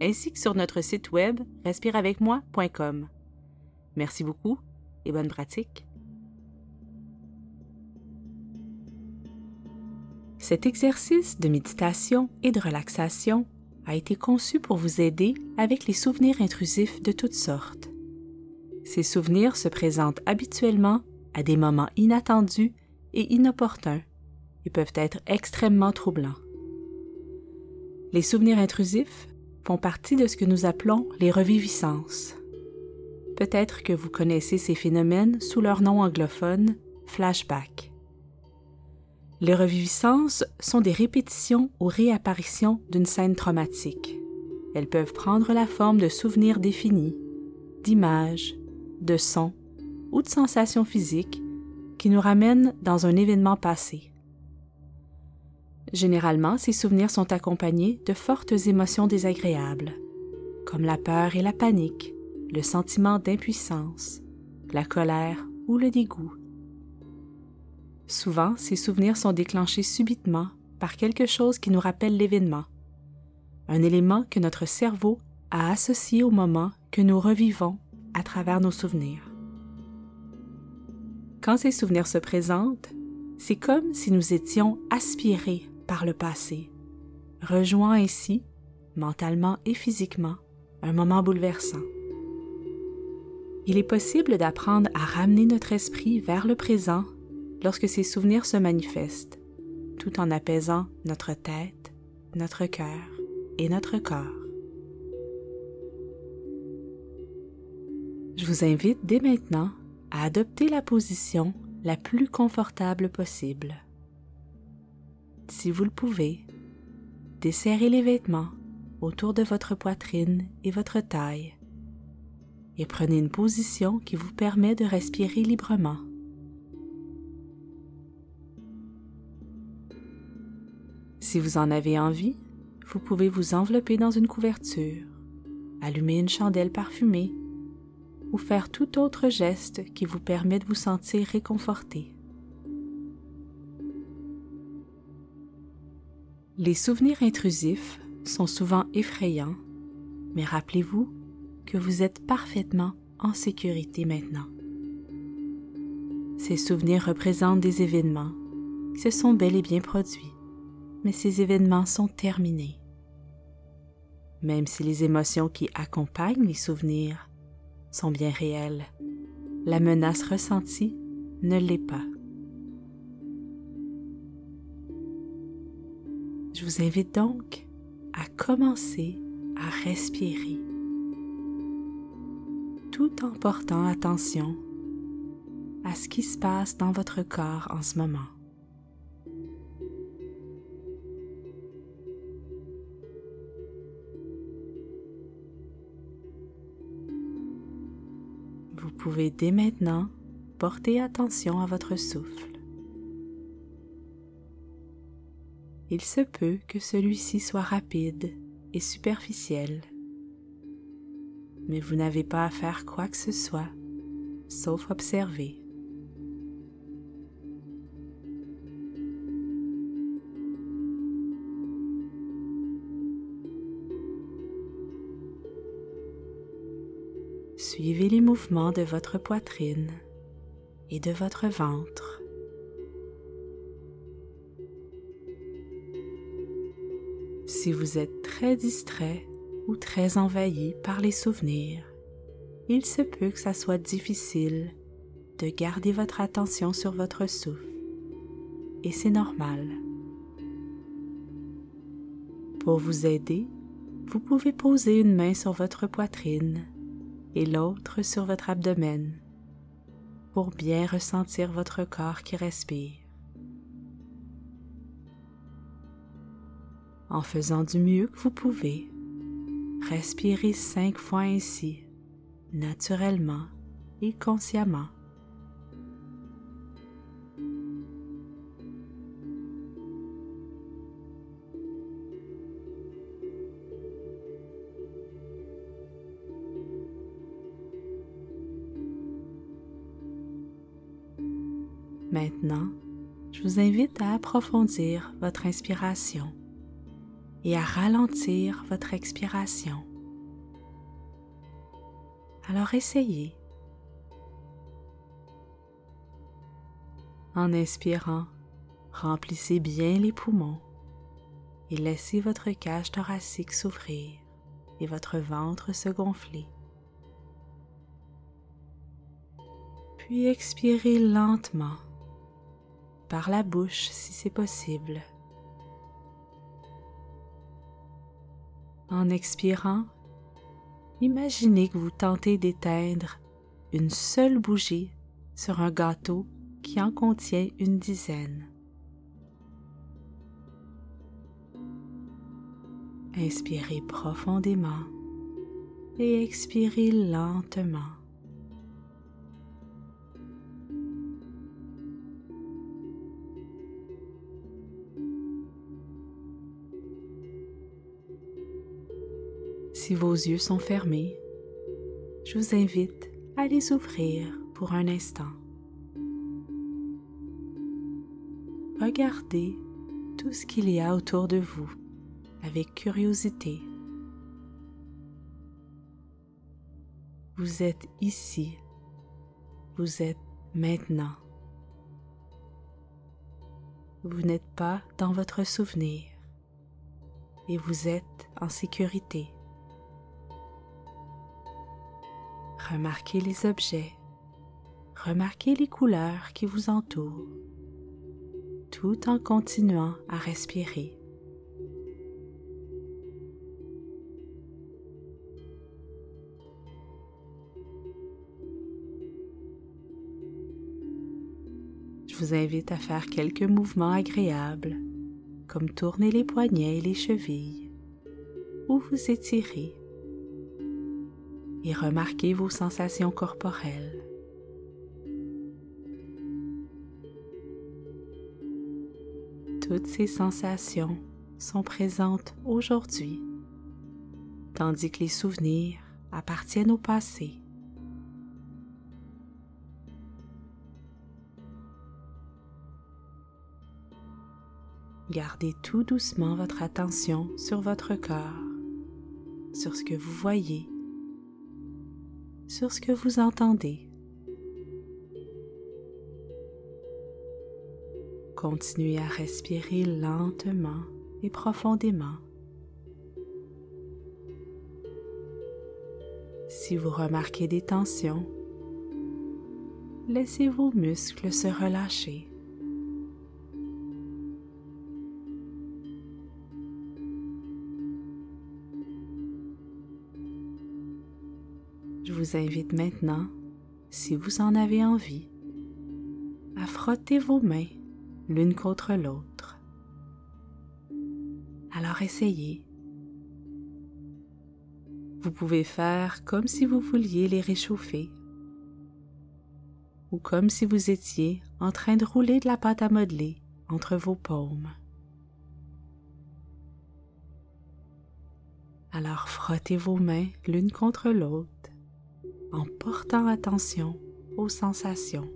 ainsi que sur notre site web respireavecmoi.com. Merci beaucoup et bonne pratique. Cet exercice de méditation et de relaxation a été conçu pour vous aider avec les souvenirs intrusifs de toutes sortes. Ces souvenirs se présentent habituellement à des moments inattendus et inopportuns et peuvent être extrêmement troublants. Les souvenirs intrusifs font partie de ce que nous appelons les reviviscences. Peut-être que vous connaissez ces phénomènes sous leur nom anglophone flashback. Les reviviscences sont des répétitions ou réapparitions d'une scène traumatique. Elles peuvent prendre la forme de souvenirs définis, d'images, de sons ou de sensations physiques qui nous ramènent dans un événement passé. Généralement, ces souvenirs sont accompagnés de fortes émotions désagréables, comme la peur et la panique, le sentiment d'impuissance, la colère ou le dégoût. Souvent, ces souvenirs sont déclenchés subitement par quelque chose qui nous rappelle l'événement, un élément que notre cerveau a associé au moment que nous revivons à travers nos souvenirs. Quand ces souvenirs se présentent, c'est comme si nous étions aspirés par le passé, rejoint ainsi, mentalement et physiquement, un moment bouleversant. Il est possible d'apprendre à ramener notre esprit vers le présent lorsque ces souvenirs se manifestent, tout en apaisant notre tête, notre cœur et notre corps. Je vous invite dès maintenant à adopter la position la plus confortable possible si vous le pouvez, desserrez les vêtements autour de votre poitrine et votre taille et prenez une position qui vous permet de respirer librement. Si vous en avez envie, vous pouvez vous envelopper dans une couverture, allumer une chandelle parfumée ou faire tout autre geste qui vous permet de vous sentir réconforté. Les souvenirs intrusifs sont souvent effrayants, mais rappelez-vous que vous êtes parfaitement en sécurité maintenant. Ces souvenirs représentent des événements qui se sont bel et bien produits, mais ces événements sont terminés. Même si les émotions qui accompagnent les souvenirs sont bien réelles, la menace ressentie ne l'est pas. Je vous invite donc à commencer à respirer tout en portant attention à ce qui se passe dans votre corps en ce moment. Vous pouvez dès maintenant porter attention à votre souffle. Il se peut que celui-ci soit rapide et superficiel. Mais vous n'avez pas à faire quoi que ce soit, sauf observer. Suivez les mouvements de votre poitrine et de votre ventre. Si vous êtes très distrait ou très envahi par les souvenirs, il se peut que ça soit difficile de garder votre attention sur votre souffle. Et c'est normal. Pour vous aider, vous pouvez poser une main sur votre poitrine et l'autre sur votre abdomen pour bien ressentir votre corps qui respire. En faisant du mieux que vous pouvez. respirez cinq fois ainsi, naturellement et consciemment. Maintenant, je vous invite à approfondir votre inspiration et à ralentir votre expiration. Alors essayez. En inspirant, remplissez bien les poumons et laissez votre cage thoracique s'ouvrir et votre ventre se gonfler. Puis expirez lentement par la bouche si c'est possible. En expirant, imaginez que vous tentez d'éteindre une seule bougie sur un gâteau qui en contient une dizaine. Inspirez profondément et expirez lentement. Si vos yeux sont fermés, je vous invite à les ouvrir pour un instant. Regardez tout ce qu'il y a autour de vous avec curiosité. Vous êtes ici, vous êtes maintenant. Vous n'êtes pas dans votre souvenir et vous êtes en sécurité. Remarquez les objets, remarquez les couleurs qui vous entourent, tout en continuant à respirer. Je vous invite à faire quelques mouvements agréables, comme tourner les poignets et les chevilles, ou vous étirer et remarquez vos sensations corporelles. Toutes ces sensations sont présentes aujourd'hui, tandis que les souvenirs appartiennent au passé. Gardez tout doucement votre attention sur votre corps, sur ce que vous voyez sur ce que vous entendez. Continuez à respirer lentement et profondément. Si vous remarquez des tensions, laissez vos muscles se relâcher. Invite maintenant, si vous en avez envie, à frotter vos mains l'une contre l'autre. Alors essayez. Vous pouvez faire comme si vous vouliez les réchauffer ou comme si vous étiez en train de rouler de la pâte à modeler entre vos paumes. Alors frottez vos mains l'une contre l'autre en portant attention aux sensations.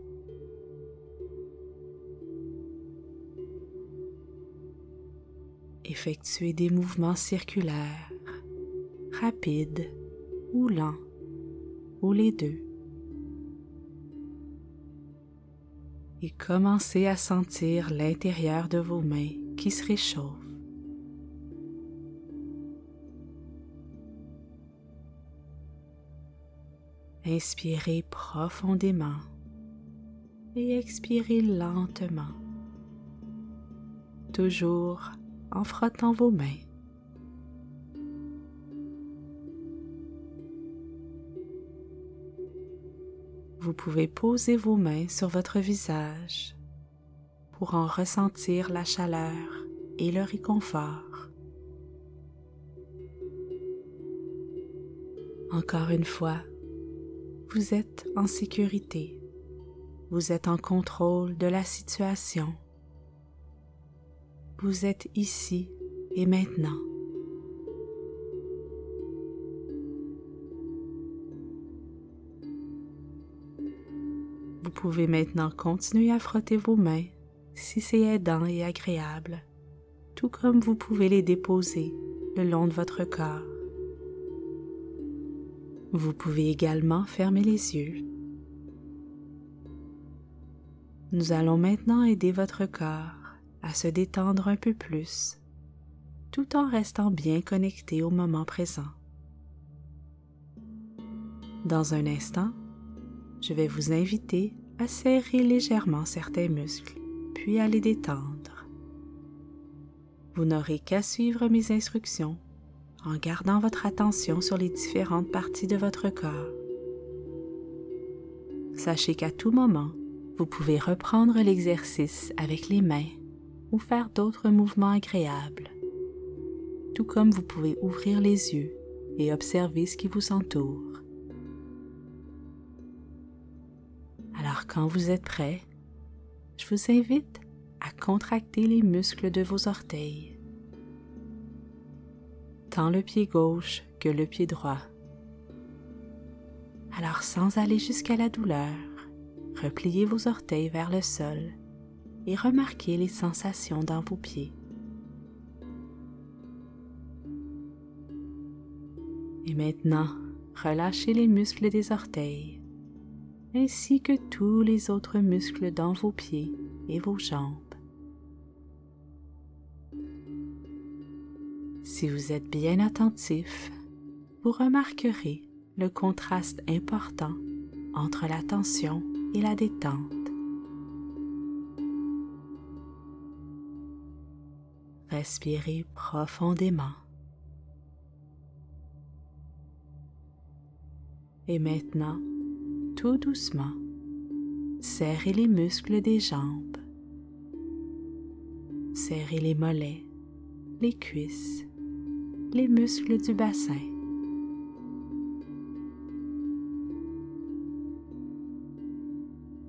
Effectuez des mouvements circulaires, rapides ou lents, ou les deux. Et commencez à sentir l'intérieur de vos mains qui se réchauffe. Inspirez profondément et expirez lentement, toujours en frottant vos mains. Vous pouvez poser vos mains sur votre visage pour en ressentir la chaleur et le réconfort. Encore une fois, vous êtes en sécurité. Vous êtes en contrôle de la situation. Vous êtes ici et maintenant. Vous pouvez maintenant continuer à frotter vos mains si c'est aidant et agréable, tout comme vous pouvez les déposer le long de votre corps. Vous pouvez également fermer les yeux. Nous allons maintenant aider votre corps à se détendre un peu plus, tout en restant bien connecté au moment présent. Dans un instant, je vais vous inviter à serrer légèrement certains muscles, puis à les détendre. Vous n'aurez qu'à suivre mes instructions en gardant votre attention sur les différentes parties de votre corps. Sachez qu'à tout moment, vous pouvez reprendre l'exercice avec les mains ou faire d'autres mouvements agréables, tout comme vous pouvez ouvrir les yeux et observer ce qui vous entoure. Alors quand vous êtes prêt, je vous invite à contracter les muscles de vos orteils tant le pied gauche que le pied droit. Alors sans aller jusqu'à la douleur, repliez vos orteils vers le sol et remarquez les sensations dans vos pieds. Et maintenant, relâchez les muscles des orteils, ainsi que tous les autres muscles dans vos pieds et vos jambes. Si vous êtes bien attentif, vous remarquerez le contraste important entre la tension et la détente. Respirez profondément. Et maintenant, tout doucement, serrez les muscles des jambes. Serrez les mollets, les cuisses, les muscles du bassin.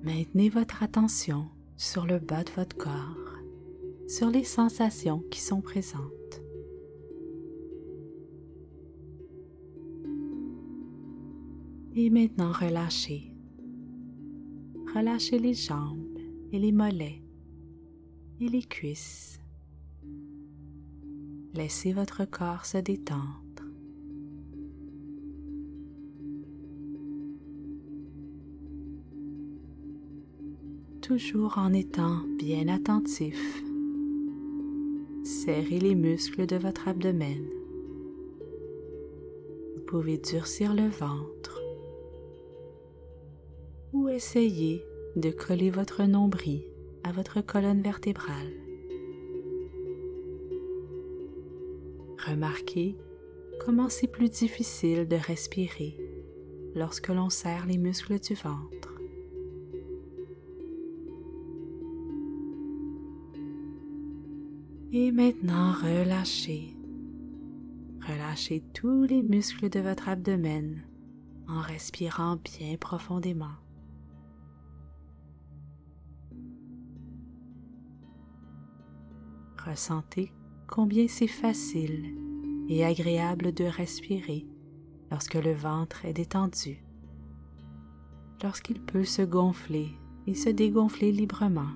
Maintenez votre attention sur le bas de votre corps, sur les sensations qui sont présentes. Et maintenant relâchez. Relâchez les jambes et les mollets et les cuisses. Laissez votre corps se détendre. Toujours en étant bien attentif, serrez les muscles de votre abdomen. Vous pouvez durcir le ventre ou essayer de coller votre nombril à votre colonne vertébrale. Remarquez comment c'est plus difficile de respirer lorsque l'on serre les muscles du ventre. Et maintenant, relâchez. Relâchez tous les muscles de votre abdomen en respirant bien profondément. Ressentez combien c'est facile et agréable de respirer lorsque le ventre est détendu, lorsqu'il peut se gonfler et se dégonfler librement.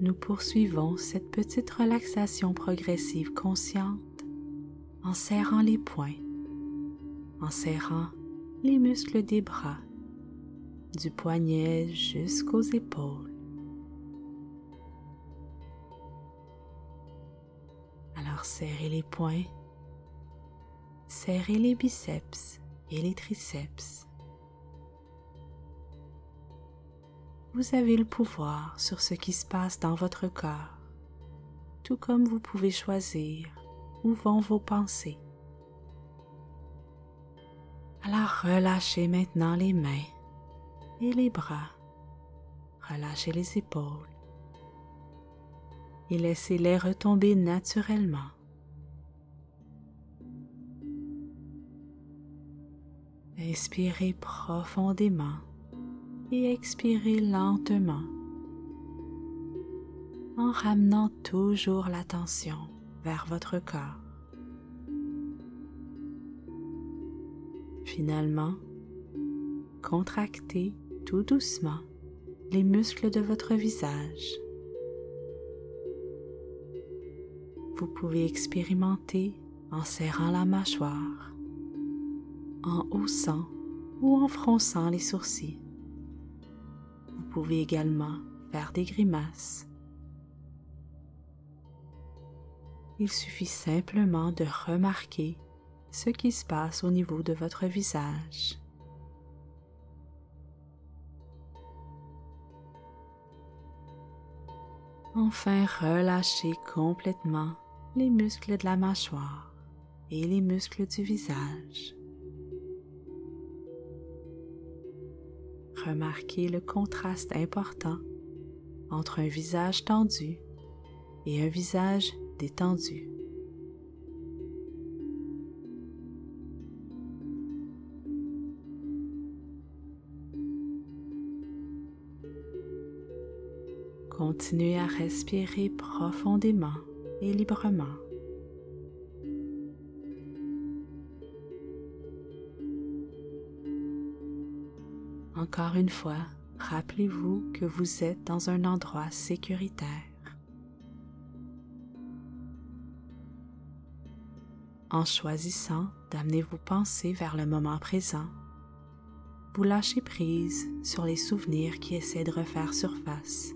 Nous poursuivons cette petite relaxation progressive consciente en serrant les poings, en serrant les muscles des bras du poignet jusqu'aux épaules. Alors serrez les poings, serrez les biceps et les triceps. Vous avez le pouvoir sur ce qui se passe dans votre corps, tout comme vous pouvez choisir où vont vos pensées. Alors relâchez maintenant les mains et les bras. Relâchez les épaules. et laissez-les retomber naturellement. Inspirez profondément et expirez lentement en ramenant toujours l'attention vers votre corps. Finalement, contractez tout doucement les muscles de votre visage. Vous pouvez expérimenter en serrant la mâchoire en haussant ou en fronçant les sourcils. Vous pouvez également faire des grimaces. Il suffit simplement de remarquer ce qui se passe au niveau de votre visage. Enfin, relâchez complètement les muscles de la mâchoire et les muscles du visage. remarquez le contraste important entre un visage tendu et un visage détendu. Continuez à respirer profondément et librement. Encore une fois, rappelez-vous que vous êtes dans un endroit sécuritaire. En choisissant d'amener vos pensées vers le moment présent, vous lâchez prise sur les souvenirs qui essaient de refaire surface.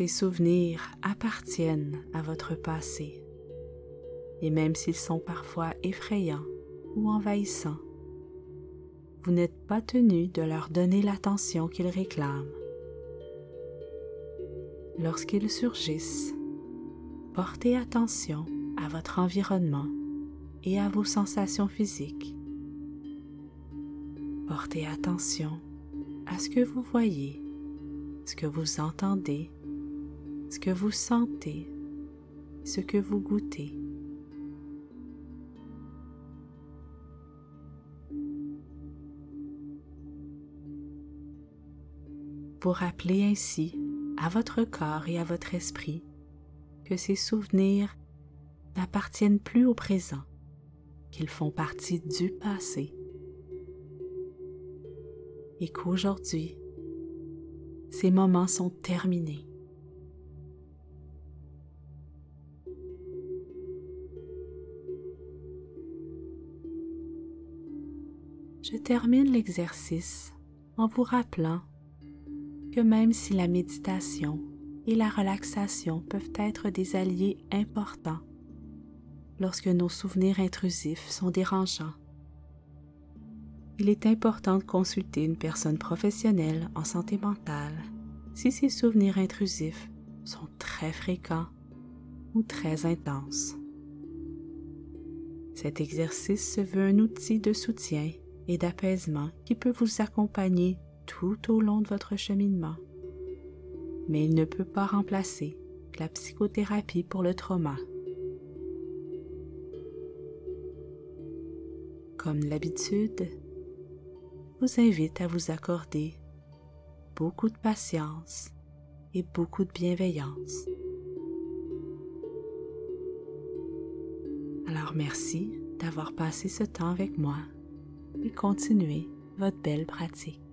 Ces souvenirs appartiennent à votre passé, et même s'ils sont parfois effrayants ou envahissants, vous n'êtes pas tenu de leur donner l'attention qu'ils réclament. Lorsqu'ils surgissent, portez attention à votre environnement et à vos sensations physiques. Portez attention à ce que vous voyez, ce que vous entendez, ce que vous sentez, ce que vous goûtez. Vous rappelez ainsi à votre corps et à votre esprit que ces souvenirs n'appartiennent plus au présent, qu'ils font partie du passé et qu'aujourd'hui, ces moments sont terminés. Je termine l'exercice en vous rappelant que même si la méditation et la relaxation peuvent être des alliés importants lorsque nos souvenirs intrusifs sont dérangeants, il est important de consulter une personne professionnelle en santé mentale si ces souvenirs intrusifs sont très fréquents ou très intenses. Cet exercice se veut un outil de soutien et d'apaisement qui peut vous accompagner tout au long de votre cheminement, mais il ne peut pas remplacer la psychothérapie pour le trauma. Comme l'habitude, vous invite à vous accorder beaucoup de patience et beaucoup de bienveillance. Alors merci d'avoir passé ce temps avec moi et continuez votre belle pratique.